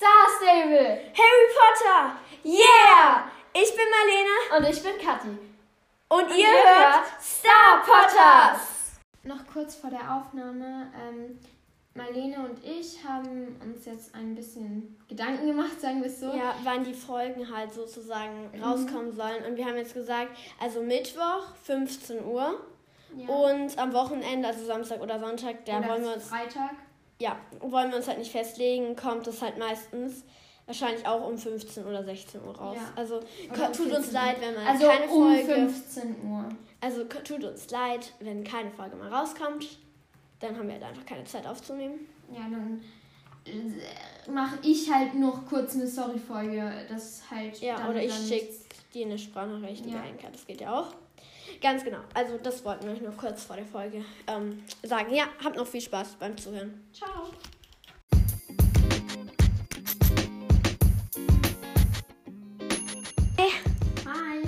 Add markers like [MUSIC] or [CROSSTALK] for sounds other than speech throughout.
Star Stable. Harry Potter! Yeah! Ich bin Marlene Und ich bin Kathi. und, ihr, ihr hört hört Star Potters! Noch kurz vor der Aufnahme. Ähm, Marlene und ich haben uns jetzt ein bisschen Gedanken gemacht, sagen wir es so. Ja, wann die Folgen halt sozusagen rauskommen sollen. Und wir haben jetzt gesagt, also Mittwoch, 15 Uhr. Ja. Und am Wochenende, also Samstag oder Sonntag, da Oder wollen wir uns Freitag. Ja, wollen wir uns halt nicht festlegen, kommt es halt meistens wahrscheinlich auch um 15 oder 16 Uhr raus. Ja. Also um tut uns 14 leid, wenn man Also keine um Folge. 15 Uhr. Also tut uns leid, wenn keine Folge mal rauskommt. Dann haben wir halt einfach keine Zeit aufzunehmen. Ja, dann mache ich halt noch kurz eine Sorry-Folge. Das halt. Ja, oder ich schicke dir eine Sprachnachricht Ja. über Anchor. Das geht ja auch. Ganz genau. Also das wollten wir euch nur kurz vor der Folge ähm, sagen. Ja, habt noch viel Spaß beim Zuhören. Ciao. Hi.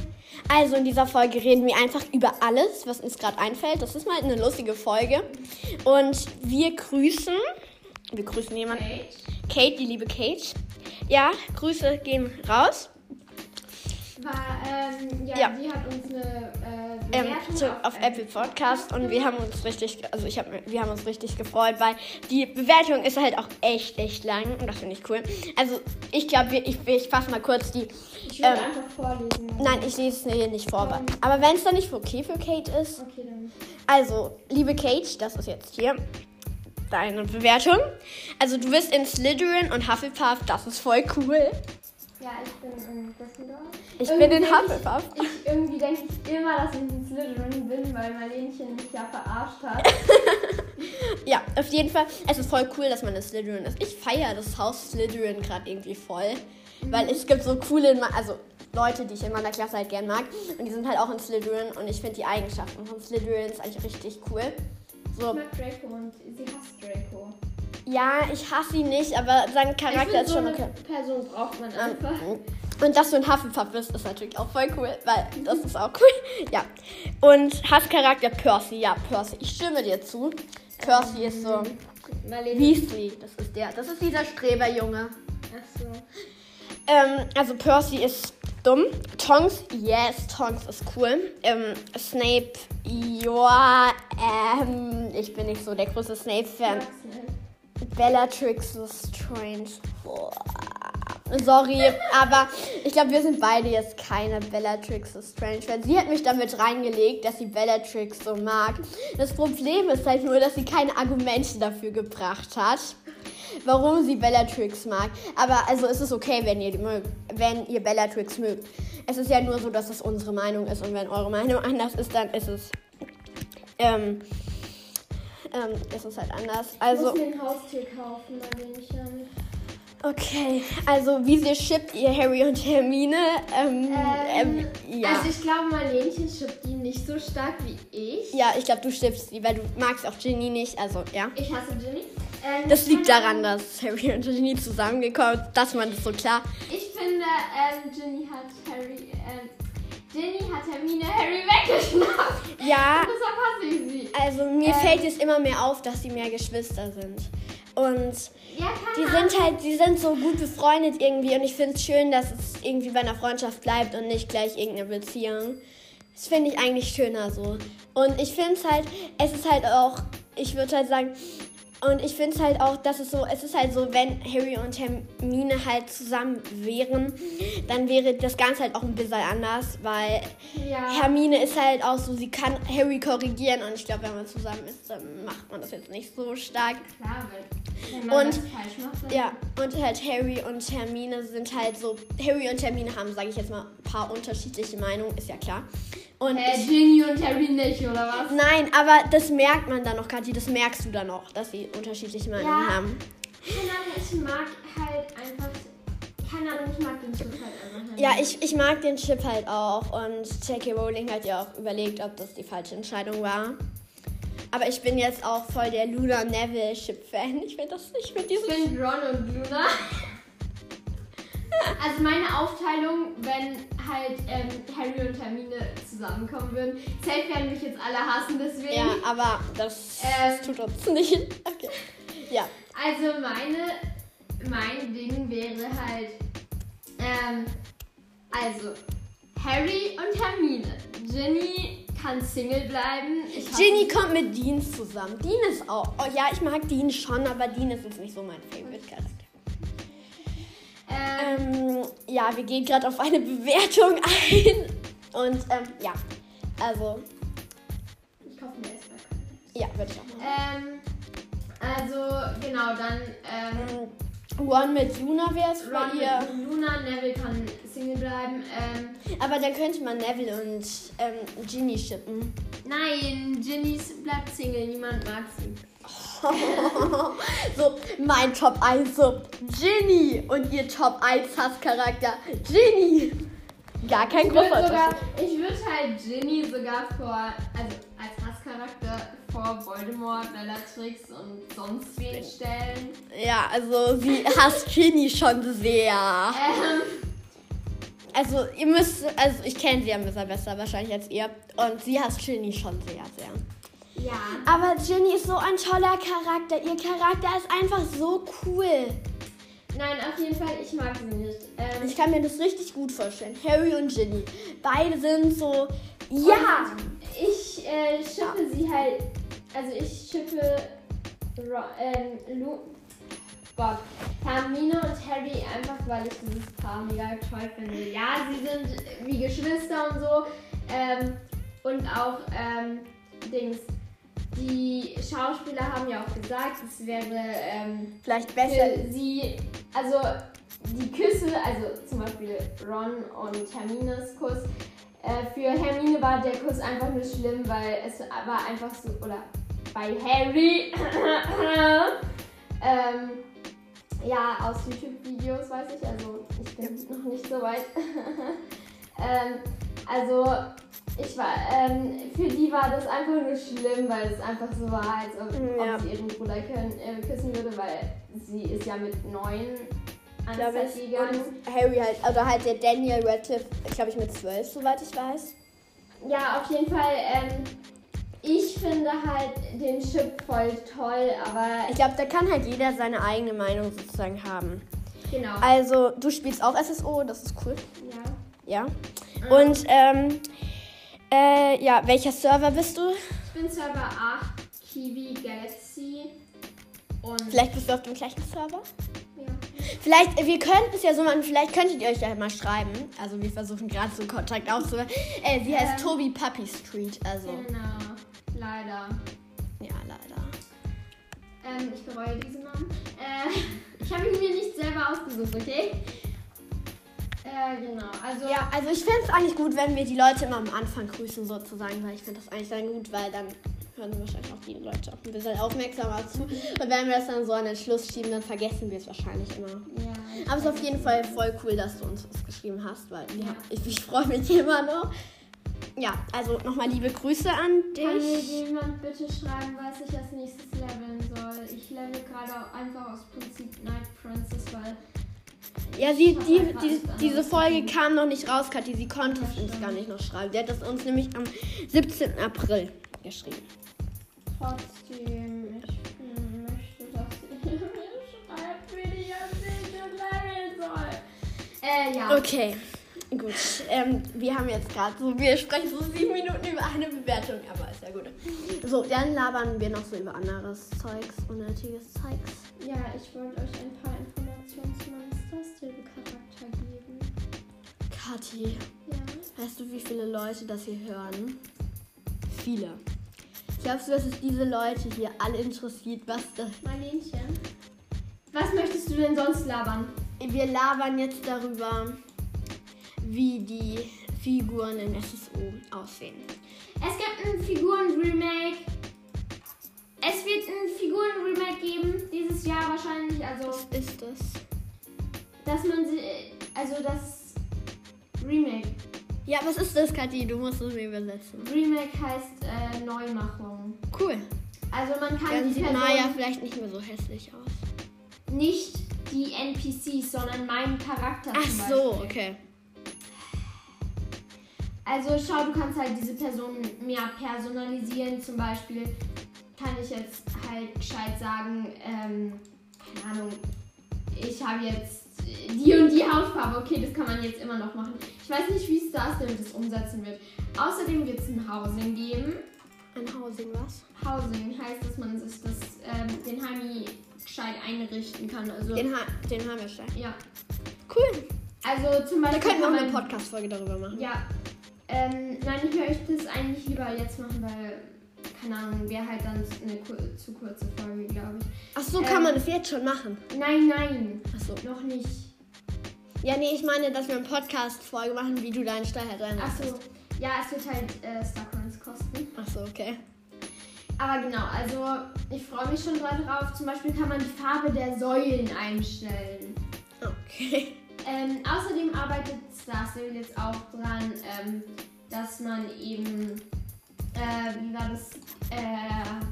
Also in dieser Folge reden wir einfach über alles, was uns gerade einfällt. Das ist mal eine lustige Folge. Und wir grüßen. Wir grüßen jemanden. Kate. Kate, die liebe Kate. Ja, Grüße gehen raus. War, ähm, ja, Ja. die hat uns eine äh, Ähm, Bewertung zu, auf Apple Podcast und wir haben uns richtig, also ich habe, wir haben uns richtig gefreut, weil die Bewertung ist halt auch echt, echt lang und das finde ich cool. Also ich glaube, ich, ich fasse mal kurz die. Ich würde ähm, einfach vorlesen. Nein, ich lese es hier nicht vor. Aber wenn es dann nicht okay für Kate ist, Okay, dann. also liebe Kate, das ist jetzt hier deine Bewertung. Also du bist in Slytherin und Hufflepuff, das ist voll cool. Ja, ich bin in Gryffindor. Ich Irgendwie bin in Hufflepuff. Ich, ich, irgendwie denke ich immer, dass ich in Slytherin bin, weil Marlenchen mich ja verarscht hat. [LAUGHS] Ja, auf jeden Fall. Es ist voll cool, dass man in Slytherin ist. Ich feiere das Haus Slytherin gerade irgendwie voll. Weil es gibt so coole, also Leute, die ich in meiner Klasse halt gern mag. Und die sind halt auch in Slytherin. Und ich finde die Eigenschaften von Slytherin ist eigentlich richtig cool. Ich So, mag Draco und sie hasst Draco. ja, ich hasse ihn nicht, aber sein Ich Charakter ist so schon eine okay. Person braucht man einfach. Und dass du ein Hufflepuff bist, ist natürlich auch voll cool, weil das ist auch cool. [LAUGHS] Ja. Und Hasscharakter Percy. Ja, Percy. Ich stimme dir zu. Percy ist so Marlene. Weasley. Das ist der. Das ist dieser Streberjunge. Achso. Ähm, also Percy ist dumm. Tonks, yes, Tonks ist cool. Ähm, Snape, ja, ähm, ich bin nicht so der größte Snape-Fan. Bellatrix ist strange. Boah. Sorry, aber ich glaube, wir sind beide jetzt keine Bellatrix strange Fans. Sie hat mich damit reingelegt, dass sie Bellatrix so mag. Das Problem ist halt nur, dass sie keine Argumente dafür gebracht hat, warum sie Bellatrix mag. Aber also es ist okay, wenn ihr mögt, wenn ihr Bellatrix mögt. Es ist ja nur so, dass es unsere Meinung ist und wenn eure Meinung anders ist, dann ist es ähm, ähm, ist es halt anders. Also. Also Ich muss mir ein Haustier kaufen, Marlenchen. Okay, also wie sehr shippt ihr Harry und Hermine? Ähm, ähm, ja. Also ich glaube, Marlenchen schippt die nicht so stark wie ich. ja, ich glaube, du schippst sie, weil du magst auch Ginny nicht. Also, ja. Ich hasse Ginny. Ähm, Das liegt daran, dass Harry und Ginny zusammengekommen sind. Das man das so klar. Ich finde, ähm, Ginny hat Harry, ähm, Ginny hat Hermine Harry weggeschnappt. Ja, deshalb hasse ich sie. also mir Ähm. fällt es immer mehr auf, dass sie mehr Geschwister sind. Und Ja, die sind halt, die sind so gut befreundet irgendwie. Und ich finde es schön, dass es irgendwie bei einer Freundschaft bleibt und nicht gleich irgendeine Beziehung. Das finde ich eigentlich schöner so. Und ich finde es halt, es ist halt auch, ich würde halt sagen, und ich finde es halt auch, dass es so, es ist halt so, wenn Harry und Hermine halt zusammen wären, dann wäre das Ganze halt auch ein bisschen anders, weil Ja. Hermine ist halt auch so, sie kann Harry korrigieren und ich glaube, wenn man zusammen ist, dann macht man das jetzt nicht so stark. Klar, weil Und- macht, Ja, und halt Harry und Hermine sind halt so, Harry und Hermine haben, sage ich jetzt mal, ein paar unterschiedliche Meinungen, ist ja klar. Und Äh, ich, Ginny und Harry nicht, oder was? nein, aber das merkt man dann noch, Kathi, das merkst du dann noch, dass sie unterschiedliche Meinungen Ja. haben. Keine Ahnung, ich mag halt einfach. Keine Ahnung, ich mag den Chip halt einfach. Ja, ich, ich mag den Chip halt auch und J.K. Rowling hat ja auch überlegt, ob das die falsche Entscheidung war. Aber ich bin jetzt auch voll der Luna Neville Chip-Fan. Ich finde das, ich finde dieses... Ich bin Ron und Luna. Also meine Aufteilung, wenn halt ähm, Harry und Hermine zusammenkommen würden. Safe werden mich jetzt alle hassen, deswegen. Ja, aber das, Ähm. das tut uns nicht. Okay. Ja. Also meine, mein Ding wäre wäre halt, ähm, also Harry und Hermine. Ginny kann Single bleiben. Ich Ginny kommt mit Dean zusammen. Dean ist auch. Oh ja, ich mag Dean schon, aber Dean ist jetzt nicht so mein Favorite Charakter. Ähm, Ähm, ja, wir gehen gerade auf eine Bewertung [LAUGHS] ein. Und ähm, ja, also, ich kaufe mir erstmal. ja, würde ich auch machen. Ähm, also, genau, dann ähm, One mit Luna wäre es bei ihr. und Luna, Neville kann Single bleiben. Ähm, Aber dann könnte man Neville und ähm, Ginny shippen. nein, Ginny bleibt Single, niemand mag sie. [LAUGHS] so, mein Top 1 so Ginny und ihr Top 1 Hasscharakter Ginny. Gar kein Unterschied. ich würde halt Ginny sogar vor, also als Hasscharakter vor Voldemort, Bellatrix und sonst wen stellen. Ja, also sie hasst Ginny schon sehr. Ähm, Also ihr müsst, also ich kenne sie ein bisschen besser wahrscheinlich als ihr. Und sie hasst Ginny schon sehr, sehr. ja. Aber Ginny ist so ein toller Charakter. Ihr Charakter ist einfach so cool. Nein, auf jeden Fall, ich mag sie nicht. Ähm, Ich kann mir das richtig gut vorstellen. Harry und Ginny. Beide sind so. Ja! Ich äh, schippe sie halt. Also ich schippe ähm, Lu Gott, Hermine und Harry einfach, weil ich dieses Paar mega toll finde. Ja, sie sind wie Geschwister und so. Ähm, und auch ähm, Dings. Die Schauspieler haben ja auch gesagt, es wäre ähm, Vielleicht besser. für sie, also die Küsse, also zum Beispiel Ron und Hermines Kuss. Äh, für Hermine war der Kuss einfach nur schlimm, weil es war einfach so, oder bei Harry, [COUGHS] ähm, ja, aus YouTube-Videos weiß ich, also ich bin noch nicht so weit. [LAUGHS] ähm, also ich war, ähm, für die war das einfach nur schlimm, weil es einfach so war, als ob, Ja. ob sie ihren Bruder können, äh, küssen würde, weil sie ist ja mit neun ich. gegangen. Und Harry halt, oder halt der Daniel Radcliffe, glaube ich, mit zwölf, soweit ich weiß. Ja, auf jeden Fall. Ähm, ich finde halt den Chip voll toll, aber Ich glaube, da kann halt jeder seine eigene Meinung sozusagen haben. genau. Also, du spielst auch SSO, das ist cool. Ja. Ja. Und, ähm, äh, ja, welcher Server bist du? Ich bin Server 8, Kiwi Galaxy. Und Vielleicht bist du auf dem gleichen Server? ja. Vielleicht, wir könnten es ja so machen, vielleicht könntet ihr euch ja mal schreiben. Also, wir versuchen gerade so Kontakt aufzubauen. Äh, sie heißt Ähm. Tobi Puppy Street, also, Genau. Leider. ja, leider. Ähm, ich bereue diesen Namen. Äh, [LAUGHS] ich habe ihn mir nicht selber ausgesucht, okay? Äh, genau. Also. Ja, also ich fände es eigentlich gut, wenn wir die Leute immer am Anfang grüßen sozusagen, weil ich finde das eigentlich dann gut, weil dann hören wahrscheinlich auch die Leute auch ein bisschen aufmerksamer zu. Und wenn wir das dann so an den Schluss schieben, dann vergessen wir es wahrscheinlich immer. Ja. Aber es ist auf jeden Fall voll cool, dass du uns das geschrieben hast, weil ja, ich, ich freue mich [LAUGHS] immer noch. Ja, also nochmal liebe Grüße an Kann mir dich. jemand bitte schreiben, was ich als nächstes leveln soll? Ich level gerade einfach aus Prinzip Night Princess, weil. Ja, sie, die, die, diese Folge kam noch nicht raus, Kathi. Sie konnte es uns gar nicht noch schreiben. Sie hat es uns nämlich am 17. April geschrieben. Trotzdem, ich möchte, dass ihr [LAUGHS] mir schreibt, wie ich als nächstes leveln soll. Äh, ja. Okay, gut. Ähm, wir haben jetzt gerade so, wir sprechen so sieben Minuten über eine Bewertung, aber ist ja gut. So, dann labern wir noch so über anderes Zeugs, unnötiges Zeugs. Ja, ich wollte euch ein paar Informationen zu meinem Star-Stable-Charakter geben. Kathi, Ja. weißt du, wie viele Leute das hier hören? Viele. Glaubst du, dass es diese Leute hier alle interessiert, was das... Marlenchen. Was möchtest du denn sonst labern? Wir labern jetzt darüber, wie die Figuren in SSO aussehen. Es gibt ein Figuren-Remake. Es wird ein Figuren-Remake geben, dieses Jahr wahrscheinlich. Also, Was ist das? dass man sie. Also, das Remake. Ja, was ist das, Kathi? Du musst es mir übersetzen. Remake heißt äh, Neumachung. Cool. Also, man kann Dann die sieht Person Maya vielleicht nicht mehr so hässlich aus. nicht die NPCs, sondern meinen Charakter Ach so, okay. Also schau, du kannst halt diese Person mehr personalisieren. Zum Beispiel kann ich jetzt halt gescheit sagen, ähm, keine Ahnung, ich habe jetzt die und die Hautfarbe. Okay, das kann man jetzt immer noch machen. Ich weiß nicht, wie Star Stable das umsetzen wird. Außerdem wird es ein Housing geben. Ein Housing, was? Housing heißt, dass man sich das, ähm, den Heimi gescheit einrichten kann. Also, Den, ha den schon. ja. Cool. Also zum Da Beispiel. könnten wir auch eine Podcast-Folge darüber machen. Ja. Ähm, nein, ich möchte es eigentlich lieber jetzt machen, weil, keine Ahnung, wäre halt dann eine kur zu kurze Folge, glaube ich. Ach so, kann Ähm. man das jetzt schon machen? Nein, nein, Ach so. noch nicht. Ja, nee, ich meine, dass wir eine Podcast-Folge machen, wie du deinen Stall halt rein Ach so, ja, es wird halt äh, Starcoins kosten. Ach so, okay. Aber genau, also ich freue mich schon drauf. Zum Beispiel kann man die Farbe der Säulen einstellen. Okay. Ähm, außerdem arbeitet Star Stable jetzt auch dran, ähm, dass man eben, äh, wie war das? Äh,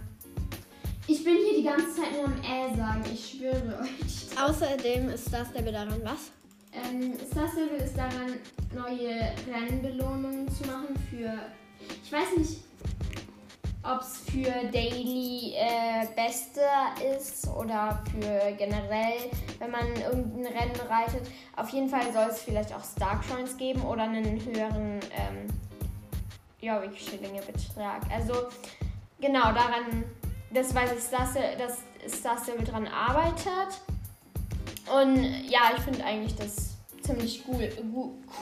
ich bin hier die ganze Zeit nur am Äh sagen, ich schwöre euch. Außerdem ist das der daran was? Ähm, Star Stable ist daran, neue Rennbelohnungen zu machen für, ich weiß nicht, ob es für Daily äh, Beste ist oder für generell, wenn man irgendein Rennen reitet. Auf jeden Fall soll es vielleicht auch Star Coins geben oder einen höheren, ähm, ja, wie Schillinge Betrag. Also genau daran, das weiß ich, Stable- dass Star Stable dran arbeitet. Und ja, ich finde eigentlich das ziemlich cool.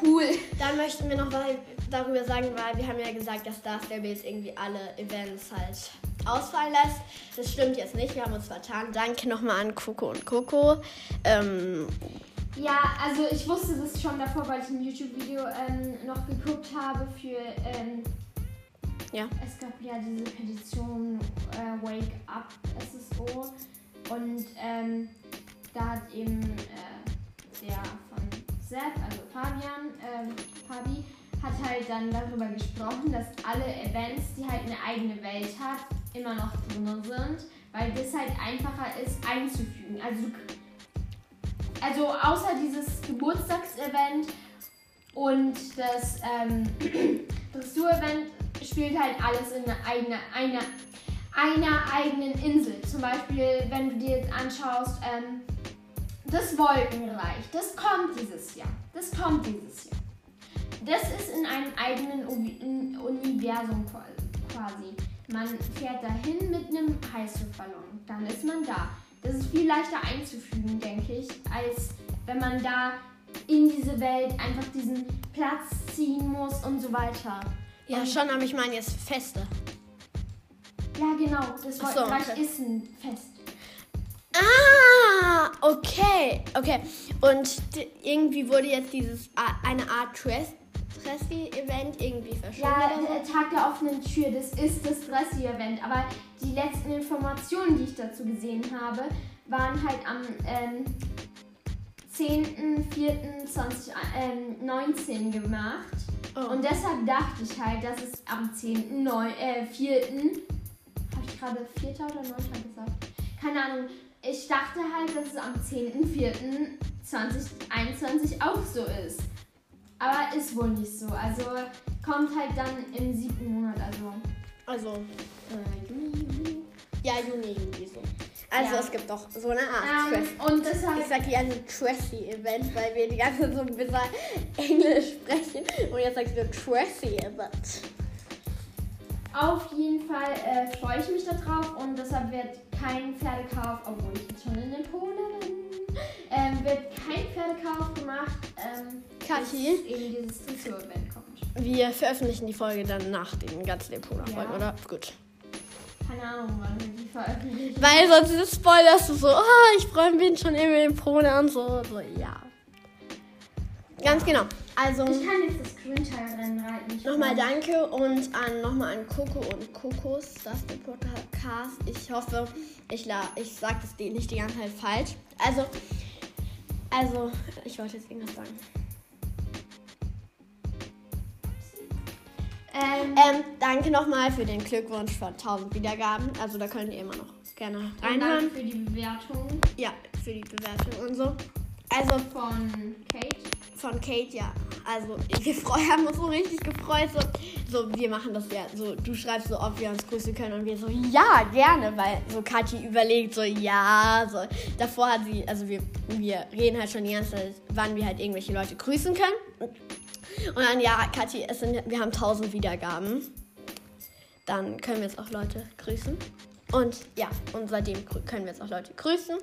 cool. Dann möchten wir noch weil, darüber sagen, weil wir haben ja gesagt, dass Star Stable jetzt irgendwie alle Events halt ausfallen lässt. Das stimmt jetzt nicht, wir haben uns vertan. Danke nochmal an Coco und Coco. Ähm, Ja, also ich wusste das schon davor, weil ich ein YouTube-Video ähm, noch geguckt habe für. Ähm, Ja. Es gab ja diese Petition äh, Wake Up SSO und ähm, da hat eben äh, der von Sepp, also Fabian, ähm, Fabi, hat halt dann darüber gesprochen, dass alle Events, die halt eine eigene Welt hat, immer noch drin sind, weil das halt einfacher ist einzufügen. Also, also außer dieses Geburtstagsevent und das ähm, [CLEARS THROAT] Dressur-Event spielt halt alles in einer, einer, einer eigenen Insel. Zum Beispiel, wenn du dir jetzt anschaust, ähm, das Wolkenreich, das kommt dieses Jahr. Das kommt dieses Jahr. Das ist in einem eigenen Universum qua- quasi. Man fährt dahin mit einem Heißluftballon. Dann ist man da. Das ist viel leichter einzufügen, denke ich, als wenn man da in diese Welt einfach diesen Platz ziehen muss und so weiter. ja, Und- schon, aber ich meine jetzt Feste. Ja, genau. Das Ach so, okay. ist ein Fest. Ah, okay, okay. Und irgendwie wurde jetzt dieses eine Art Tres- Tressi-Event irgendwie verschoben. Ja, der Tag der offenen Tür, das ist das Dressy-Event. Aber die letzten Informationen, die ich dazu gesehen habe, waren halt am ähm, 10.04.2019 gemacht. Oh. Und deshalb dachte ich halt, dass es am 10. Neu äh, 4. Habe ich gerade 4. oder 9. gesagt? Keine Ahnung. Ich dachte halt, dass es am 10.04.2021 auch so ist. Aber ist wohl nicht so. Also kommt halt dann im siebten Monat, also also, äh, Juni, Juli. ja, Juni irgendwie so. Also Ja. es gibt doch so eine Art Ähm, und Ich deshalb, sag hier ein Trassy-Event, weil wir die ganze Zeit so ein bisschen Englisch sprechen. Und jetzt sagst du Trassy-Event. auf jeden Fall äh, freue ich mich darauf und deshalb wird kein Pferdekauf, obwohl ich jetzt schon in den Polen bin, ähm, wird kein Pferdekauf gemacht. Ähm, Kathi? eben dieses Dressur-Event kommt. Wir veröffentlichen die Folge dann nach den ganzen Depot-Folgen, Ja. oder? Gut. Keine Ahnung, wann wir die veröffentlichen. Weil sonst ist es spoilerst du so, oh, ich freue mich schon immer Pone und so. So, ja. Ganz genau. Also, Ich kann jetzt das Grünteil-Rennen reiten. Ich nochmal danke und an nochmal an Coco und Kokos, das ist der Podcast. Ich hoffe, ich, la ich sage das nicht die ganze Zeit falsch. Also, also, ich wollte jetzt irgendwas sagen. Ähm, Ähm, danke nochmal für den Glückwunsch von 1000 Wiedergaben. Also, da könnt ihr immer noch gerne reinhören. danke für die Bewertung Ja, für die Bewertung und so. Also, von Kate. von Kate, ja. Also, [LAUGHS] wir haben uns so richtig gefreut. So, so, wir machen das ja so. Du schreibst so, ob wir uns grüßen können. Und wir so, ja, gerne. Weil so Kathi überlegt so, ja. So. Davor hat sie, also wir, wir reden halt schon die ganze Zeit, wann wir halt irgendwelche Leute grüßen können. Und dann, ja, Kathi, es sind, wir haben 1000 Wiedergaben. Dann können wir jetzt auch Leute grüßen. Und ja, und seitdem können wir jetzt auch Leute grüßen.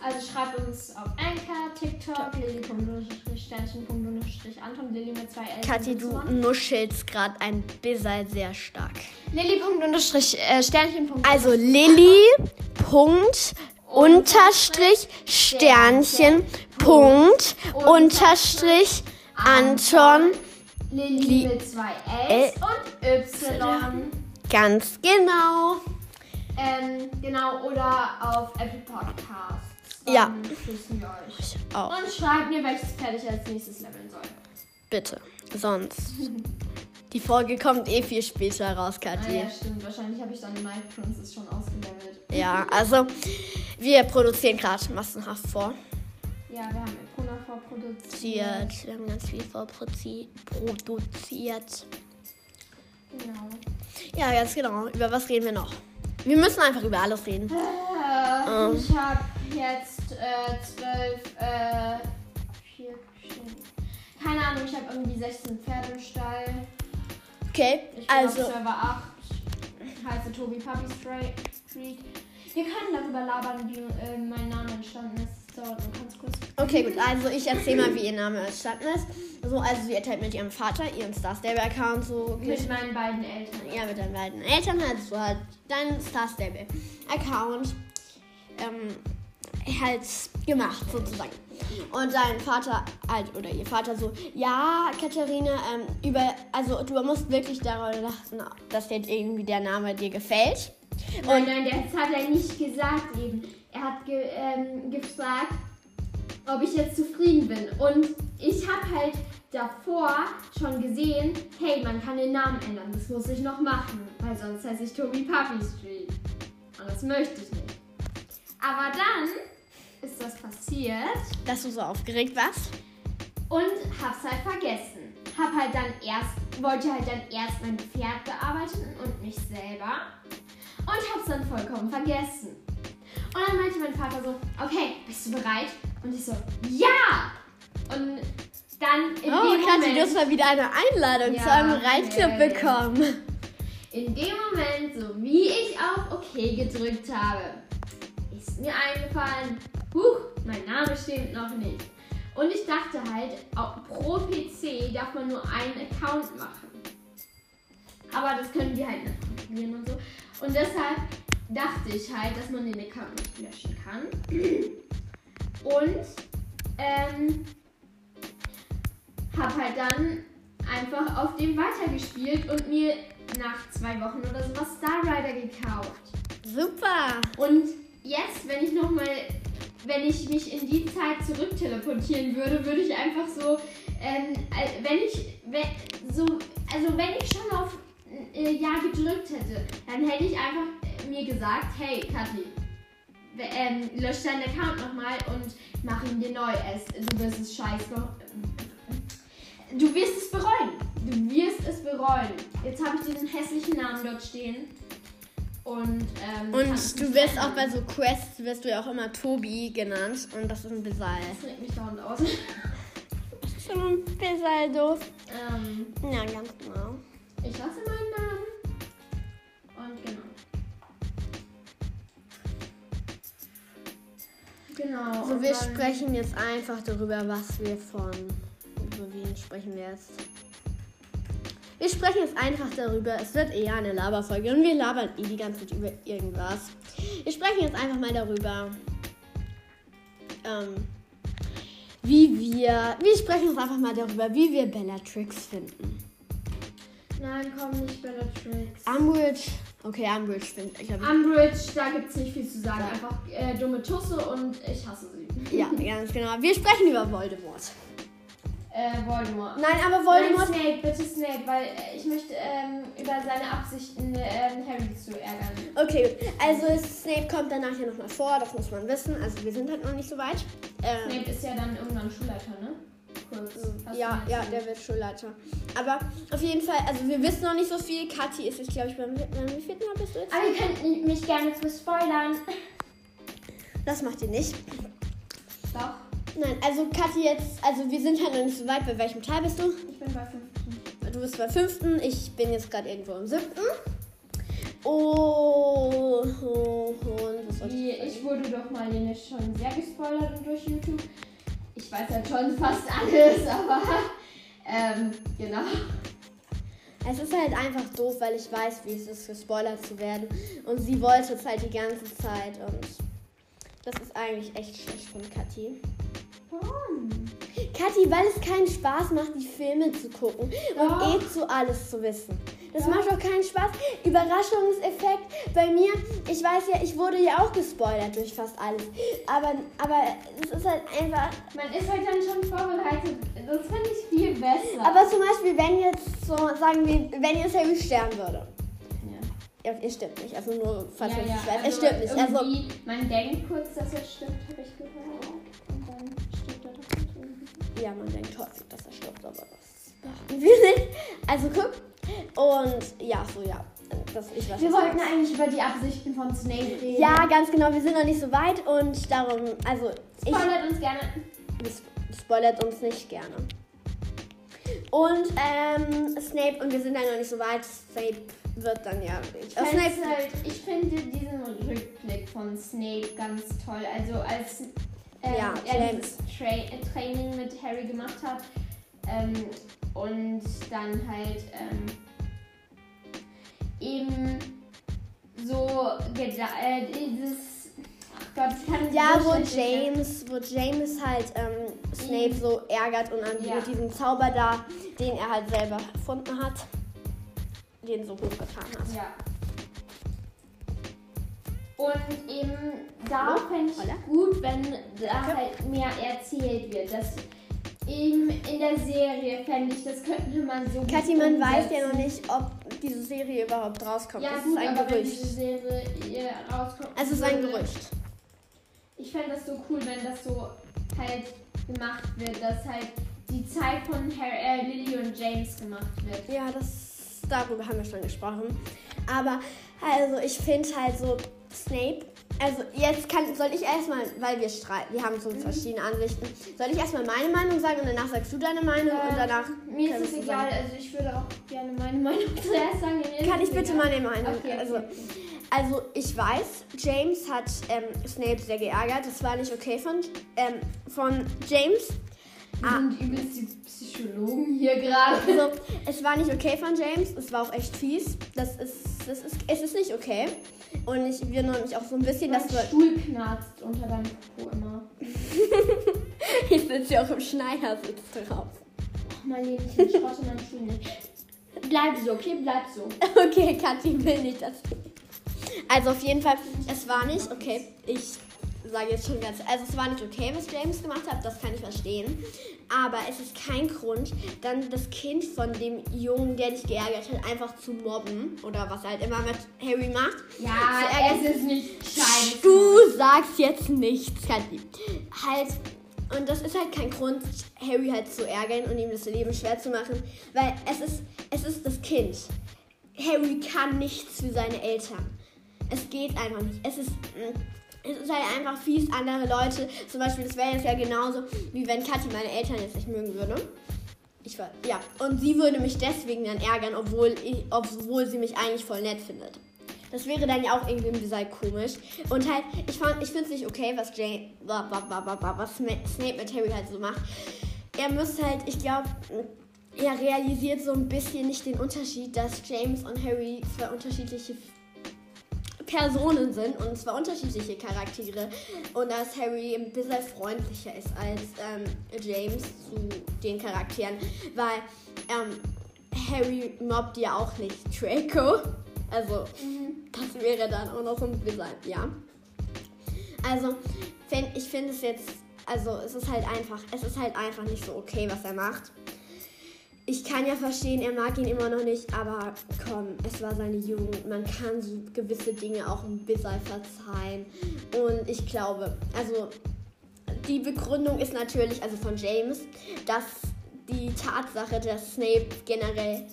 Also schreibt uns auf Anchor, TikTok, lilly.sternchen.anton, Lilly mit zwei L. Kathi, du nuschelst gerade ein bisschen sehr stark. Lilly.sternchen. Also Lilly, Punkt, Unterstrich, Sternchen, Punkt, Unterstrich, Anton. Lilly mit zwei L's und Y. Ganz genau. Ähm, genau, oder auf Apple Podcasts. Ja. wir euch. Auch, Und schreibt mir, welches Pferd ich als nächstes leveln soll. bitte. Sonst. [LAUGHS] Die Folge kommt eh viel später raus, Ah Kathi. ja, stimmt. Wahrscheinlich habe ich dann Night Princess schon ausgelevelt. Ja, also wir produzieren gerade massenhaft vor. Ja, wir haben Epona vorproduziert. Produziert. Wir haben ganz viel vorproduziert. Produziert. Genau. Ja, ganz genau. Über was reden wir noch? Wir müssen einfach über alles reden. Äh, Ähm. Ich habe jetzt äh, zwölf, äh, vier, vier, keine Ahnung, ich habe irgendwie 16 Pferde im Stall. Okay, Ich also. auf Server 8. Heiße Tobi Puppy Street. Wir können darüber labern, wie äh, mein Name entstanden ist. Okay, gut. Also ich erzähle mal, wie ihr Name entstanden ist. So, also sie erteilt mit ihrem Vater ihren Star Stable Account so mit, meinen beiden Eltern. ja, mit deinen beiden Eltern hast du halt deinen Star Stable Account ähm, halt gemacht sozusagen. Und dein Vater halt oder ihr Vater so, ja, Katharina, ähm, über, also du musst wirklich darüber lachen, dass dir irgendwie der Name dir gefällt. Nein, nein, das hat er nicht gesagt eben. Er hat ge ähm, gefragt, ob ich jetzt zufrieden bin. Und ich habe halt davor schon gesehen, hey, man kann den Namen ändern. Das muss ich noch machen, weil sonst heiße ich Tobi Puppy Street. Und das möchte ich nicht. Aber dann ist das passiert Dass du so aufgeregt warst. und hab's halt vergessen. Hab halt dann erst, wollte halt dann erst mein Pferd bearbeiten und mich selber. Und hab's dann vollkommen vergessen. Und dann meinte mein Vater so, okay, bist du bereit? Und ich so, ja! Und dann in Oh, dem Kathi, du hast Moment, mal wieder eine Einladung Ja, zu einem Reitclub ja. bekommen. in dem Moment, so wie ich auf OK gedrückt habe, ist mir eingefallen, huch, mein Name stimmt noch nicht. Und ich dachte halt, pro PC darf man nur einen Account machen. Aber das können die halt nicht kontrollieren und so. Und deshalb dachte ich halt, dass man den Account nicht löschen kann. Und ähm, hab halt dann einfach auf dem weitergespielt und mir nach zwei Wochen oder sowas Star Rider gekauft. Super. Und jetzt, wenn ich nochmal, wenn ich mich in die Zeit zurück teleportieren würde, würde ich einfach so, ähm, äh, wenn ich, wenn, so, also wenn ich schon auf äh, Ja gedrückt hätte, dann hätte ich einfach äh, mir gesagt, hey Kathi, ähm, lösch deinen Account nochmal und mach ihn dir neu. Es, du wirst es scheiß noch. Du wirst es bereuen. Du wirst es bereuen. Jetzt habe ich diesen hässlichen Namen dort stehen. Und, ähm, Und du wirst auch bei so Quests, wirst du ja auch immer Tobi genannt. Und das ist ein bisschen, Das regt mich dauernd aus. das ist schon ein bisschen doof. ähm, Ja, ganz genau. ich hasse meinen Namen. Und genau. Genau. Also und wir sprechen jetzt einfach darüber, was wir von... Über wen sprechen wir jetzt? Wir sprechen jetzt einfach darüber, es wird eher eine Laberfolge und wir labern eh die ganze Zeit über irgendwas. Wir sprechen jetzt einfach mal darüber, ähm, wie wir, wir sprechen jetzt einfach mal darüber, wie wir Bellatrix finden. Nein, komm nicht Bellatrix. Umbridge, okay, Umbridge finde ich, Umbridge, da gibt es nicht viel zu sagen. Ja. Einfach äh, dumme Tusse und ich hasse sie. ja, [LAUGHS] ganz genau. Wir sprechen über Voldemort. Äh, Voldemort. Nein, aber Nein, Voldemort, Snape, bitte Snape, weil äh, ich möchte ähm, über seine Absichten ähm, Harry zu ärgern. okay, also Snape kommt danach ja nochmal vor, das muss man wissen. Also wir sind halt noch nicht so weit. Ähm, Snape ist ja dann irgendwann Schulleiter, ne? kurz. Du Ja, ja, der wird Schulleiter. Aber auf jeden Fall, also wir wissen noch nicht so viel. Kathi ist jetzt, glaube ich, beim, beim wie vierten Mal bist du jetzt? Aber ihr könnt mich gerne zu spoilern. Das macht ihr nicht. Doch, Nein, also Kathi jetzt, also wir sind halt noch nicht so weit. Bei welchem Teil bist du? ich bin bei fünften. Du bist bei fünften, ich bin jetzt gerade irgendwo im siebten. Oh, oh, und was soll Wie, ich ich wurde doch mal nämlich schon sehr gespoilert durch YouTube. Ich weiß ja schon fast [LAUGHS] alles, aber ähm, genau. Es ist halt einfach doof, weil ich weiß, wie es ist, gespoilert zu werden. Und sie wollte es halt die ganze Zeit. Und das ist eigentlich echt schlecht von Kathi. Warum? Kathi, weil es keinen Spaß macht, die Filme zu gucken und Doch. eh zu alles zu wissen. Das Doch. macht doch keinen Spaß. Überraschungseffekt bei mir, ich weiß ja, ich wurde ja auch gespoilert durch fast alles. Aber, aber es ist halt einfach. Man ist halt dann schon vorbereitet. Das finde ich viel besser. Aber zum Beispiel, wenn jetzt so, sagen wir, wenn jetzt Harry sterben würde. ja. Ja, er stirbt nicht, also nur falls ja, man ja, nicht weiß. also er stirbt nicht. Also, man denkt kurz, dass er stirbt, habe ich gehört. Ja, man denkt häufig, dass er stirbt, aber das beachten wir nicht. Also guck. Und ja, so ja. Das, ich weiß Wir wollten meinst. eigentlich über die Absichten von Snape reden. Ja, ganz genau. Wir sind noch nicht so weit und darum, also ich Spoilert uns gerne. spoilert uns nicht gerne. Und ähm, Snape und wir sind ja noch nicht so weit. Snape wird dann ja. Ich, Äh, find's Snape, halt, ich finde diesen Rückblick von Snape ganz toll. Also als ähm, Ja, er dieses Tra äh, Training mit Harry gemacht hat ähm, und dann halt ähm, eben so äh, dieses ach Gott, ich kann ja, so wo. James, wo James halt ähm, Snape so ärgert und an Ja. mit diesem Zauber da, den er halt selber erfunden hat, den so hochgetan hat. Ja. Und eben da fände ich gut, wenn da halt mehr erzählt wird. Das eben in der Serie fände ich, das könnte man so gut Kathi, man weiß ja umsetzen. noch nicht, ob diese Serie überhaupt rauskommt. Ja, das gut, ist ein aber wenn Gerücht. diese Serie äh, rauskommt. Es ist ein Gerücht. Ich fände das so cool, wenn das so halt gemacht wird, dass halt die Zeit von Harry, äh, Lily und James gemacht wird. Ja, das darüber haben wir schon gesprochen. Aber also ich finde halt so Snape. Also jetzt kann soll ich erstmal, weil wir streiten, wir haben so verschiedene Ansichten. Soll ich erstmal meine Meinung sagen und danach sagst du deine Meinung und danach Mir ist es egal, zusammen- also ich würde auch gerne meine Meinung [LAUGHS] zuerst sagen. Kann ich bitte egal. meine Meinung? Okay, okay, also, okay. also ich weiß, James hat ähm, Snape sehr geärgert. Das war nicht okay von, ähm, von James. Wir Ah. sind übelst die Psychologen hier gerade. Also, es war nicht okay von James. Es war auch echt fies. Das ist, das ist, es ist nicht okay. Und ich wundere mich auch so ein bisschen, dass Mein du. Stuhl knarzt unter deinem Popo immer. [LAUGHS] Ich sitze ja auch im Schneidersitz drauf. Ach, mein Leben, ich bin Schrott in meinem Stuhl nicht. Bleib so, okay? Bleib so. Okay, Kathi will nicht, dass. Also, auf jeden Fall, es war nicht okay. Ich sage jetzt schon ganz. Also, es war nicht okay, was James gemacht hat. Das kann ich verstehen. Aber es ist kein Grund, dann das Kind von dem Jungen, der dich geärgert hat, einfach zu mobben. Oder was er halt immer mit Harry macht. Ja, es ist nicht scheiße. Du sagst jetzt nichts, Kathi. Halt. Und das ist halt kein Grund, Harry halt zu ärgern und ihm das Leben schwer zu machen. Weil es ist, es ist das Kind. Harry kann nichts für seine Eltern. Es geht einfach nicht. Es ist. mm, Es ist halt einfach fies, andere Leute. Zum Beispiel, das wäre jetzt ja genauso, wie wenn Kathi meine Eltern jetzt nicht mögen würde. Ich war, ja. Und sie würde mich deswegen dann ärgern, obwohl, ich, obwohl sie mich eigentlich voll nett findet. Das wäre dann ja auch irgendwie ein bisschen komisch. Und halt, ich, ich finde es nicht okay, was, Jay, wa- wa- wa- wa- wa- was Sna- Snape mit Harry halt so macht. Er muss halt, ich glaube, er realisiert so ein bisschen nicht den Unterschied, dass James und Harry zwei unterschiedliche Personen sind und zwar unterschiedliche Charaktere und dass Harry ein bisschen freundlicher ist als ähm, James zu den Charakteren, weil ähm, Harry mobbt ja auch nicht Draco. Also das wäre dann auch noch so ein bisschen, ja. Also ich finde es jetzt, also es ist halt einfach, es ist halt einfach nicht so okay, was er macht. Ich kann ja verstehen, er mag ihn immer noch nicht, aber komm, es war seine Jugend. Man kann so gewisse Dinge auch ein bisschen verzeihen. Und ich glaube, also die Begründung ist natürlich, also von James, dass die Tatsache, dass Snape generell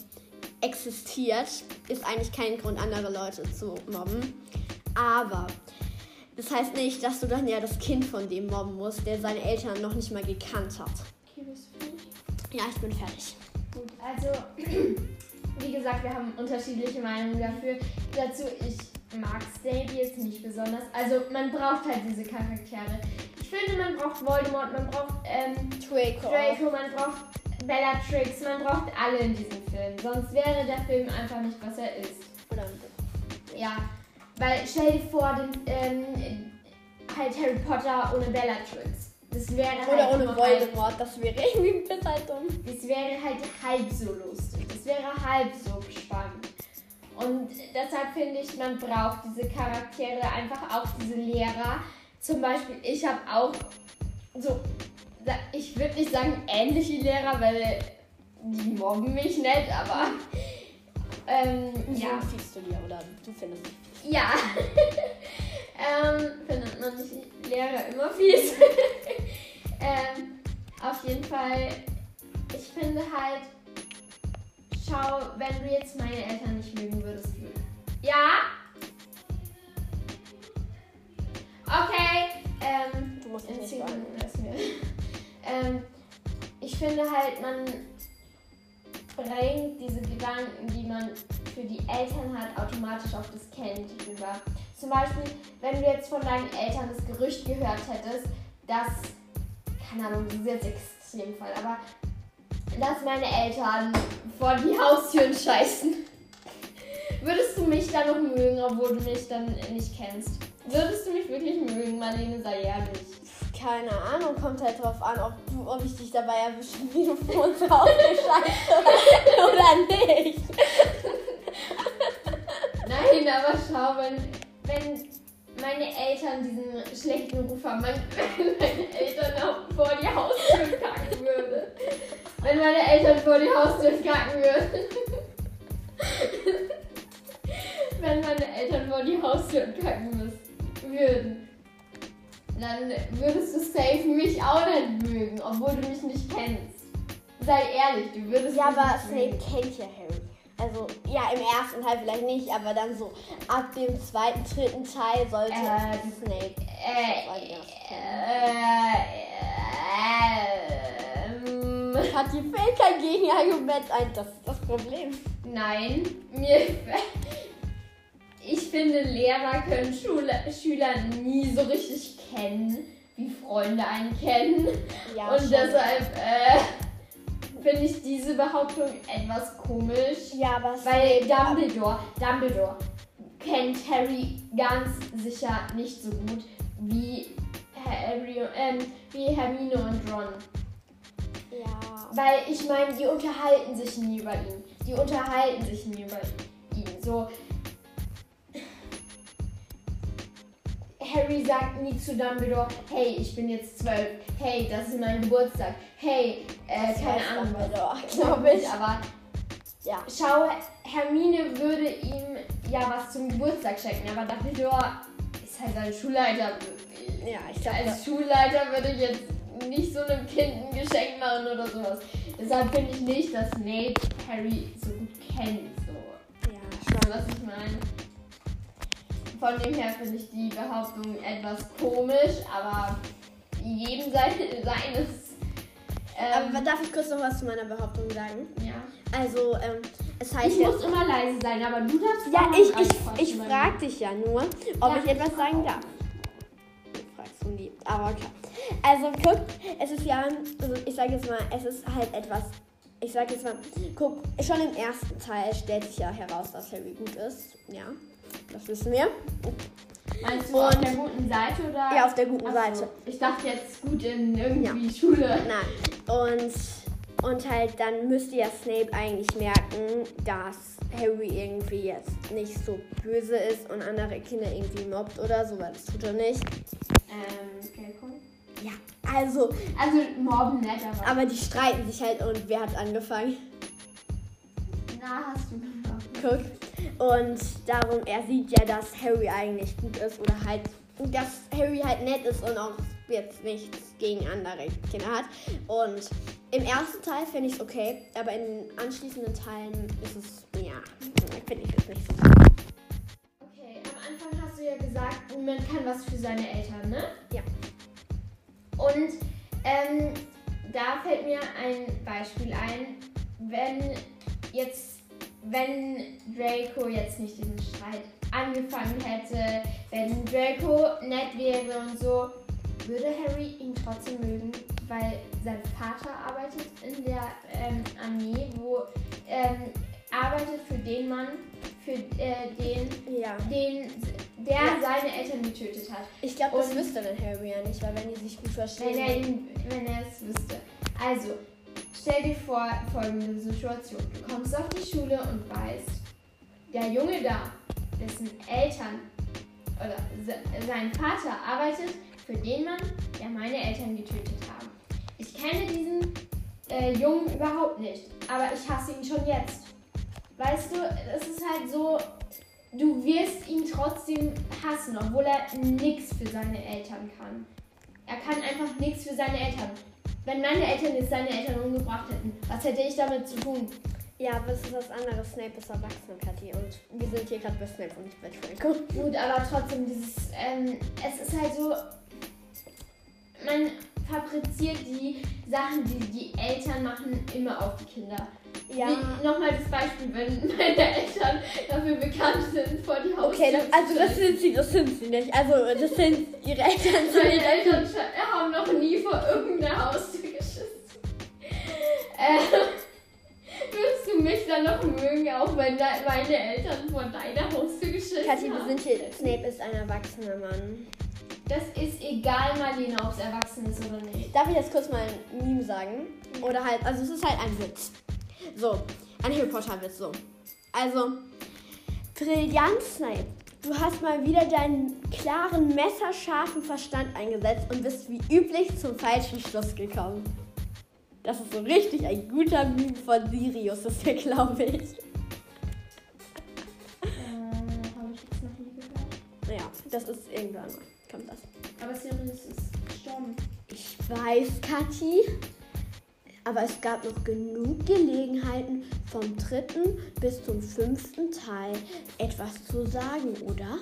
existiert, ist eigentlich kein Grund, andere Leute zu mobben. Aber das heißt nicht, dass du dann ja das Kind von dem mobben musst, der seine Eltern noch nicht mal gekannt hat. Okay, bist du fertig? Ja, ich bin fertig. Gut, also [CLEARS THROAT] wie gesagt, wir haben unterschiedliche Meinungen dafür. Dazu, ich mag Snape jetzt nicht besonders. Also man braucht halt diese Charaktere. Ich finde, man braucht Voldemort, man braucht ähm, Draco. Draco, man braucht Bellatrix, man braucht alle in diesem Film. Sonst wäre der Film einfach nicht, was er ist. Oder Ja, weil stell dir vor, den, ähm, halt Harry Potter ohne Bellatrix. Das wäre halt Oder ohne nur halb- Voldemort, das wäre irgendwie halt dumm. Das wäre halt halb so lustig. Das wäre halb so spannend. Und deshalb finde ich, man braucht diese Charaktere, einfach auch diese Lehrer. Zum Beispiel, ich habe auch so, ich würde nicht sagen ähnliche Lehrer, weil die mobben mich nicht, aber [LAUGHS] ähm, Ja. ja. fiebst du dir oder du findest nicht. Ja. [LAUGHS] ähm, findet man nicht Lehrer immer fies. [LAUGHS] ähm, auf jeden Fall, ich finde halt, schau, wenn du jetzt meine Eltern nicht mögen würdest. wür- Ja? Okay. Ähm, Du musst in nicht [LAUGHS] ähm, ich finde halt, man bringt diese Gedanken, die man für die Eltern hat, automatisch auf das Kind rüber. Zum Beispiel, wenn du jetzt von deinen Eltern das Gerücht gehört hättest, dass, keine Ahnung, das ist jetzt Extremfall, aber dass meine Eltern vor die Haustüren scheißen. Würdest du mich dann noch mögen, obwohl du mich dann nicht kennst? Würdest du mich wirklich mögen, Marlene, sei ehrlich. Keine Ahnung, kommt halt drauf an, ob, du, ob ich dich dabei erwische, wie du vor uns ausgescheißt hast oder nicht. Nein, aber schau, wenn, wenn meine Eltern diesen schlechten Ruf haben, mein, wenn meine Eltern auch vor die Haustür kacken würden. Wenn meine Eltern vor die Haustür kacken würden. wenn meine Eltern vor die Haustür kacken würden. Dann würdest du safe mich auch nicht mögen, obwohl du mich nicht kennst. Sei ehrlich, du würdest Ja, mich aber Snape kennt ja Harry. Also, ja, im ersten Teil vielleicht nicht, aber dann so ab dem zweiten, dritten Teil sollte Äh, Snape. Äh, äh, ähm, Hat die Fähigkeit kein Gegenargument ein, das ist das Problem. nein, mir. Ich finde, Lehrer können Schule, Schüler nie so richtig kennen, wie Freunde einen kennen. Ja, Und schon. deshalb äh, finde ich diese Behauptung etwas komisch. Ja, aber Weil Dumbledore, Dumbledore kennt Harry ganz sicher nicht so gut wie Harry, ähm, wie Hermine und Ron. Ja. Weil ich meine, die unterhalten sich nie über ihn. Die unterhalten sich nie über ihn. So. Harry sagt nie zu Dumbledore, hey, ich bin jetzt zwölf. Hey, das ist mein Geburtstag. Hey, äh, Das keine Ahnung. Dumbledore, was. [LAUGHS] glaub ich. Aber Ja. Schau, Hermine würde ihm ja was zum Geburtstag schenken, aber Dumbledore ist halt ein Schulleiter. Ja, ich glaube, Als Schulleiter würde ich jetzt nicht so einem Kind ein Geschenk machen oder sowas. Deshalb finde ich nicht, dass Snape Harry so gut kennt. So. ja, du, was ich meine? Von dem her finde ich die Behauptung etwas komisch, aber jedem sein, seines. Aber Ähm, darf ich kurz noch was zu meiner Behauptung sagen? ja. Also, ähm, es heißt Ich ja. muss immer leise sein, aber du darfst Ja, ich, ich, ich frag dich ja nur, ob Ja, ich etwas sagen darf. Du fragst du nie, aber okay. Also guck, es ist ja, also ich sage jetzt mal, es ist halt etwas, ich sage jetzt mal, guck, schon im ersten Teil stellt sich ja heraus, dass Harry gut ist. Ja, das wissen wir. Meinst du auf Und- der guten Seite oder? Ja, auf der guten Ach so. Seite. Ich dachte jetzt gut in irgendwie Schule. Nein. Und, und halt dann müsste ja Snape eigentlich merken, dass Harry irgendwie jetzt nicht so böse ist und andere Kinder irgendwie mobbt oder so, weil das tut er nicht. Ähm, cool. Ja, also, Also mobben nett, aber. aber die streiten sich halt und wer hat angefangen? Na, hast du gemacht. Guck. Und darum, er sieht ja, dass Harry eigentlich gut ist oder halt, dass Harry halt nett ist und auch jetzt nichts gegen andere Kinder hat. Und im ersten Teil finde ich es okay, aber in den anschließenden Teilen ist es, ja, finde ich es nicht so. Okay, am Anfang hast du ja gesagt, man kann was für seine Eltern, ne? Ja. Und ähm, da fällt mir ein Beispiel ein, wenn jetzt, wenn Draco jetzt nicht diesen Streit angefangen hätte, wenn Draco nett wäre und so, würde Harry ihn trotzdem mögen, weil sein Vater arbeitet in der ähm, Armee, wo ähm, arbeitet für den Mann, für äh, den, Ja. den, der Ja. seine Eltern getötet hat. Ich glaube, das wüsste dann Harry ja nicht, weil wenn die sich gut Wenn verstehen. er, ihn, wenn er es wüsste. Also, stell dir vor, folgende Situation. Du kommst auf die Schule und weißt, der Junge da, dessen Eltern oder se- sein Vater arbeitet für den Mann, der meine Eltern getötet haben. Ich kenne diesen äh, Jungen überhaupt nicht, aber ich hasse ihn schon jetzt. Weißt du, es ist halt so, du wirst ihn trotzdem hassen, obwohl er nichts für seine Eltern kann. Er kann einfach nichts für seine Eltern. Wenn meine Eltern jetzt seine Eltern umgebracht hätten, was hätte ich damit zu tun? Ja, aber es ist was anderes. Snape ist erwachsen, Kathi. Und wir sind hier gerade bei Snape und nicht bei Draco. Gut, aber trotzdem, dieses, ähm, es ist halt so, man fabriziert die Sachen, die die Eltern machen, immer auf die Kinder. Ja. Nochmal das Beispiel, wenn [LAUGHS] meine Eltern dafür bekannt sind, vor die Haustür Okay, das, also das sind sie, das sind sie nicht. Also das sind ihre Eltern. Meine Eltern haben noch nie vor irgendeiner Haustür. Äh, [LAUGHS] würdest du mich dann noch mögen, auch wenn meine Eltern vor deiner Haustür geschissen Kathi, wir sind hier. Snape ist ein erwachsener Mann. Das ist egal, Marlene, ob es erwachsen ist oder nicht. Darf ich jetzt kurz mal ein Meme sagen? Oder halt, also es ist halt ein Witz. So, ein Harry Potter Witz, so. Also, brillant Snape. Du hast mal wieder deinen klaren, messerscharfen Verstand eingesetzt und bist wie üblich zum falschen Schluss gekommen. Das ist so richtig ein guter Meme von Sirius, ist der, glaube ich. Äh, habe ich jetzt noch nie gehört. Ja, das ist irgendwann mal. Kommt das. Aber Sirius ist gestorben. Ich weiß, Kathi. Aber es gab noch genug Gelegenheiten, vom dritten bis zum fünften Teil etwas zu sagen, oder?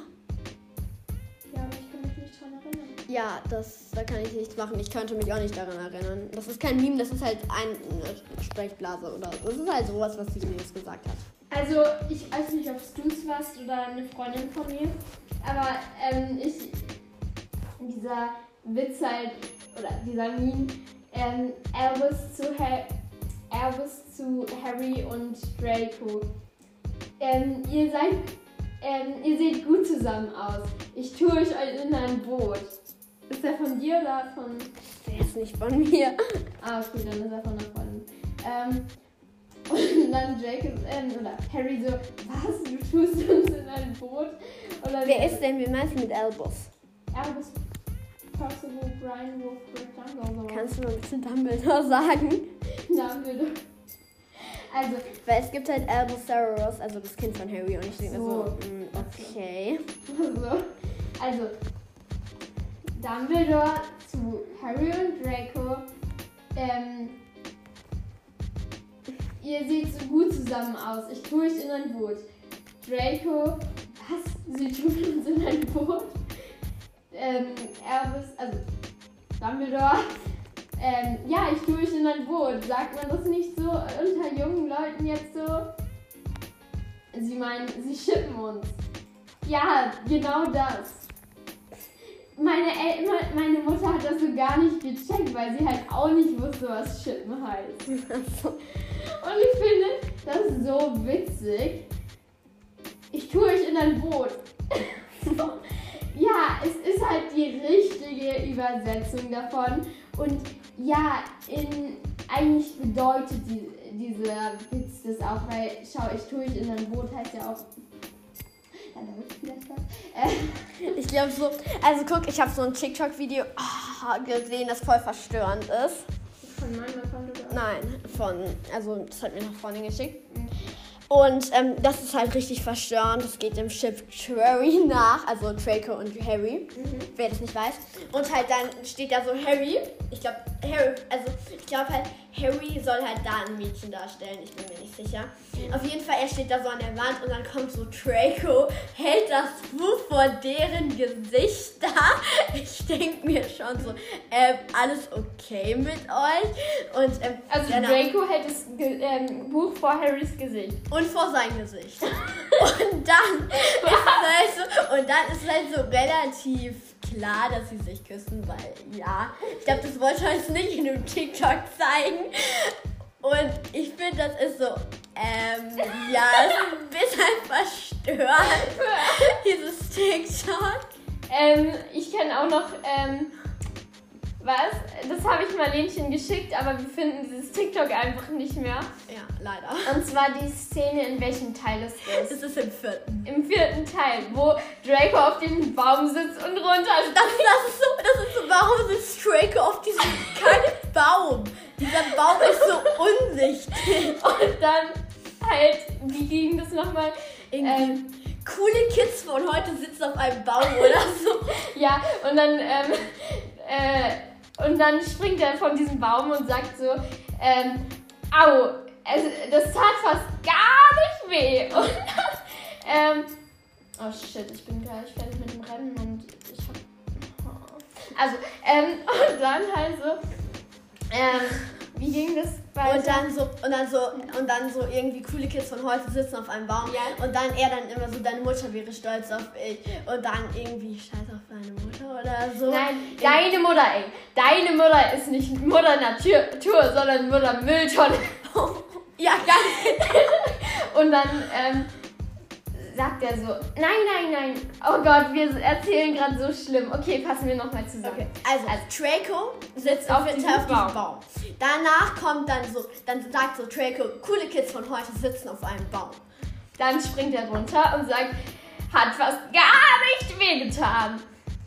Ja, das, da kann ich nichts machen. Ich könnte mich auch nicht daran erinnern. Das ist kein Meme, das ist halt ein, eine Sprechblase oder das ist halt sowas, was Sirius gesagt hat. Also, ich weiß nicht, ob du es warst oder eine Freundin von mir. Aber ähm, ich. Dieser Witz halt, oder dieser Meme, ähm, Albus zu, ha Albus zu Harry und Draco. Ähm, ihr seid. Ähm, ihr seht gut zusammen aus. Ich tue euch in ein Boot. Ist der von dir oder von. Der ist nicht von mir. Ah, okay, dann ist er von einer Freundin. Ähm, [LAUGHS] und dann Jake ist, ähm, oder Harry so, was, du tust uns in ein Boot? Oder Wer ist denn, wie meinst du mit Albus? Albus Percival Brian Wolfric Dumbledore. Kannst du mal ein bisschen Dumbledore sagen? Dumbledore. Also, Weil es gibt halt Albus Severus, also das Kind von Harry und ich denke so, So. mm, okay. [LAUGHS] also, also, Dumbledore zu Harry und Draco. Ähm, ihr seht so gut zusammen aus. Ich tue euch in ein Boot. Draco, was? Sie tun uns in ein Boot? Ähm, Albus, also Dumbledore. Ähm, ja, ich tue euch in ein Boot. Sagt man das nicht so unter jungen Leuten jetzt so? Sie meinen, sie schippen uns. Ja, genau das. Meine, El me- meine Mutter hat das so gar nicht gecheckt, weil sie halt auch nicht wusste, was Schippen heißt. [LAUGHS] Und ich finde das so witzig. Ich tue euch in ein Boot. so. [LAUGHS] Ja, es ist halt die richtige Übersetzung davon. Und ja, in, eigentlich bedeutet die, dieser Witz das auch, weil, schau, ich tue euch in ein Boot heißt ja auch. [LAUGHS] Ich glaube so, also guck, ich habe so ein TikTok-Video ah, gesehen, das voll verstörend ist. von meinem Account oder? Nein, von, also das hat mir eine Freundin geschickt. Und ähm, das ist halt richtig verstörend. Das geht dem Chip Trary [LAUGHS] nach, also Draco und Harry, wer das nicht weiß. Und halt dann steht da so Harry. Ich glaube, Harry, also ich glaube halt, Harry soll halt da ein Mädchen darstellen. Ich bin mir nicht sicher. Auf jeden Fall, er steht da so an der Wand und dann kommt so Draco, hält das Buch vor deren Gesichter. [LAUGHS] Ich denke mir schon so, ähm, alles okay mit euch? Und ähm, Also Draco hält das Ge ähm, Buch vor Harrys Gesicht. und vor sein Gesicht. [LAUGHS] und dann [LAUGHS] ist es halt so, und dann ist halt so relativ klar, dass sie sich küssen, weil ja, ich glaube, das wollte ich jetzt nicht in einem TikTok zeigen. Und ich finde, das ist so, ähm, ja, ist ein bisschen verstörend, [LAUGHS] dieses TikTok. Ähm, ich kenne auch noch, ähm, was? Das habe ich Marlenchen geschickt, aber wir finden dieses TikTok einfach nicht mehr. Ja, leider. Und zwar die Szene, in welchem Teil es ist. Es ist im vierten. Im vierten Teil, wo Draco auf dem Baum sitzt und runter. Das, das ist so, das ist so, warum sitzt Draco auf diesem Kackbaum? Dieser Baum ist so unsichtlich. Und dann halt, wie ging das nochmal? Irgendwie Ähm, coole Kids von heute sitzen auf einem Baum oder so. [LAUGHS] ja, und dann, ähm, äh, und dann springt er von diesem Baum und sagt so, ähm, au, es, das tat fast gar nicht weh. [LAUGHS] Und dann, ähm, oh shit, ich bin gleich fertig mit dem Rennen und ich hab, also, ähm, [LAUGHS] und dann halt so, ähm, wie ging das weiter? Und dann so, und dann so, und dann so irgendwie coole Kids von heute sitzen auf einem Baum. Ja. Und dann er dann immer so, deine Mutter wäre stolz auf mich. Und dann irgendwie scheiß auf deine Mutter oder so. Nein, deine Mutter, ey. Deine Mutter ist nicht Mutter Natur, sondern Mutter Mülltonne. Ja, ganz [LAUGHS] Und dann ähm, sagt er so, nein, nein, nein. Oh Gott, wir erzählen gerade so schlimm. Okay, fassen wir nochmal zusammen. Okay. Also, Draco sitzt Auf auf, diesem Baum. Baum. Danach kommt dann so, dann sagt so Draco, coole Kids von heute sitzen auf einem Baum. Dann springt er runter und sagt, hat fast gar nicht wehgetan.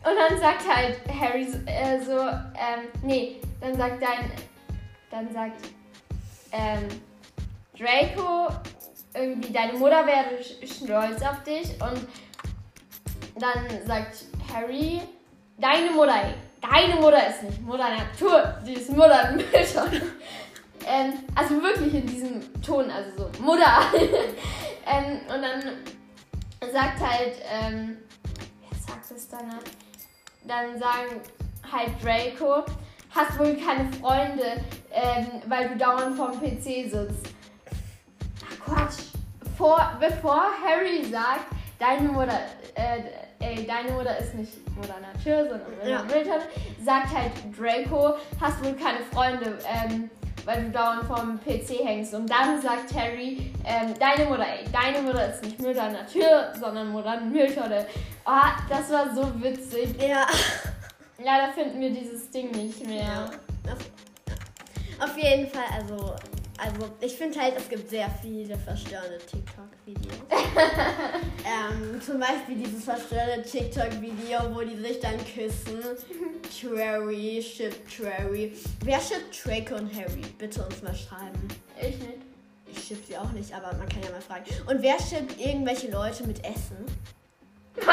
Und dann sagt halt Harry so, äh, so ähm, nee, dann sagt dein, dann sagt, ähm, Draco, irgendwie deine Mutter wäre stolz auf dich und dann sagt Harry, deine Mutter, deine Mutter ist nicht Mutter Natur, die ist Mutter [LAUGHS] Mülltonne. ähm, also wirklich in diesem Ton, also so Mutter. [LAUGHS] ähm, und dann sagt halt, ähm, wer sagt es dann? Dann sagen halt Draco, hast wohl keine Freunde, ähm, weil du dauernd vorm PC sitzt. Ach Quatsch. Vor, bevor Harry sagt, deine Mutter, äh, ey, deine Mutter ist nicht Mutter Natur, sondern Mutter Ja. Sagt halt Draco, hast wohl keine Freunde, ähm, weil du dauernd vorm PC hängst. Und dann sagt Harry, ähm, deine Mutter, ey, deine Mutter ist nicht Mutter Natur, sondern Mutter Mülltonne. Oh, das war so witzig. Ja. Leider finden wir dieses Ding nicht mehr. Ja. Auf, auf jeden Fall, also, also ich finde halt, es gibt sehr viele verstörende TikTok-Videos. [LAUGHS] ähm, zum Beispiel dieses verstörende TikTok-Video, wo die sich dann küssen. Trary, Ship Trary. Wer shippt Draco und Harry? Bitte uns mal schreiben. Ich nicht. Ich ship sie auch nicht, aber man kann ja mal fragen. Und wer shippt irgendwelche Leute mit Essen? [LAUGHS]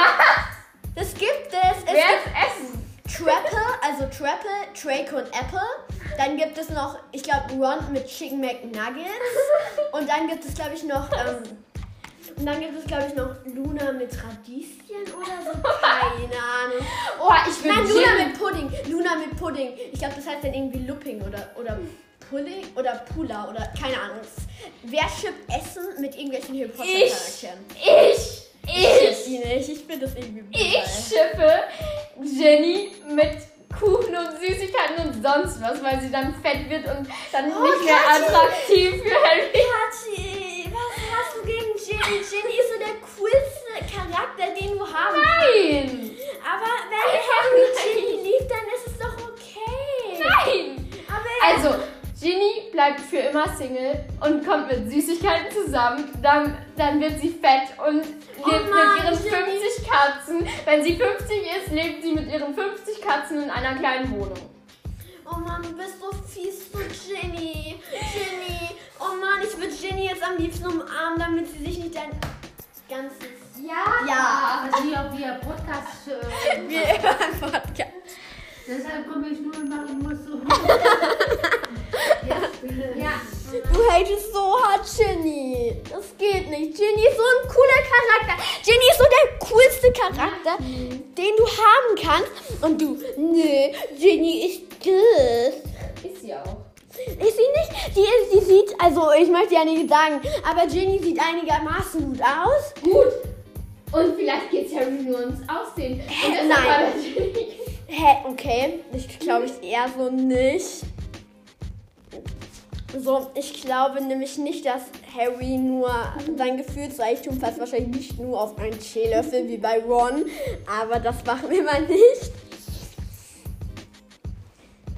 Das gibt es. es Wer gibt ist Essen? Trapple, also Trapple, Draco und Apple. Dann gibt es noch, ich glaube, Ron mit Chicken McNuggets. Und dann gibt es, glaube ich, noch, ähm, und dann gibt es, glaube ich, noch Luna mit Radieschen oder so. Keine Ahnung. Oh, ich will Nein, Luna mit Pudding. Luna mit Pudding. Ich glaube, das heißt dann irgendwie Looping oder, oder Pudding oder Pula oder keine Ahnung. Wer schippt Essen mit irgendwelchen Harry Potter Ich. Ich. Ich Ich. nicht. Ich finde das irgendwie Ich geil. schippe Jenny mit Kuchen und Süßigkeiten und sonst was, weil sie dann fett wird und dann Oh, nicht mehr Kathi. attraktiv für Harry. Kathi, was hast du gegen Ginny? Ginny ist so der coolste Charakter, den du haben kannst. Nein! Aber wenn Harry Ginny liebt, dann ist es doch okay. Nein! Aber Also, Ginny bleibt für immer Single und kommt mit Süßigkeiten zusammen. Dann, dann wird sie fett und lebt Mann, mit ihren Ginny. 50 Katzen. Wenn sie 50 ist, lebt sie mit ihren 50 Katzen in einer kleinen Wohnung. Oh Mann, du bist so fies zu Ginny. Ginny. Oh Mann, ich würde Ginny jetzt am liebsten umarmen, damit sie sich nicht dein ganzes... Ja. Ja. Also hier auf ihr Podcast. Äh, Wir hören Podcast. Deshalb komme ich nur und mache nur so. Ja. Du hatest so hart Ginny. Das geht nicht. Ginny ist so ein cooler Charakter. Ginny ist so der coolste Charakter, den du haben kannst. Und du, nee, Ginny ist das. Ist sie auch. Ist sie nicht? Die, die sieht, also ich möchte ja nicht sagen, aber Ginny sieht einigermaßen gut aus. Gut. Und vielleicht geht es Harry nur ums Aussehen. Und deshalb Nein. Hä, okay. Ich glaube ich eher so nicht. So, ich glaube nämlich nicht, dass Harry nur sein Gefühlsreichtum passt wahrscheinlich nicht nur auf einen Teelöffel wie bei Ron. Aber das machen wir mal nicht.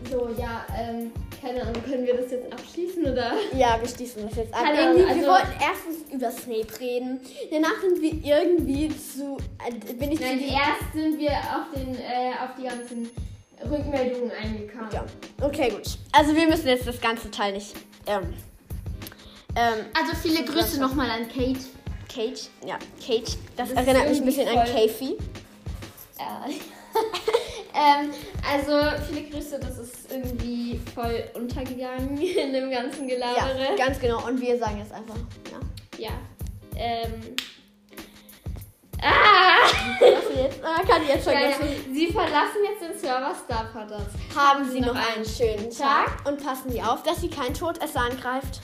So, ja, ähm, keine Ahnung, können wir das jetzt abschließen oder? Ja, wir schließen das jetzt ab. Keine Ahnung, Irgendwie, wir also- wollten erstens über Snape reden. Danach sind wir irgendwie zu. Äh, bin ich Nein, zu erst sind wir auf, den, äh, auf die ganzen Rückmeldungen eingegangen. Ja. Okay, gut. Also wir müssen jetzt das ganze Teil nicht. Ähm, ähm, Also viele Grüße nochmal an Kate. Kate, ja, Kate. Das, Das erinnert mich ein bisschen an voll- Kathy. Ja. [LAUGHS] ähm, also viele Grüße, das ist irgendwie voll untergegangen [LAUGHS] in dem ganzen Ja, Gelabere. ganz genau. Und wir sagen jetzt einfach, ja. Ja. Ähm. Ah! Was jetzt? Ah, kann ich jetzt Ja, ja. vergessen. Sie verlassen jetzt den Server Star Potters. Haben Sie noch einen schönen Tag und passen Sie auf, dass Sie kein Todesser angreift.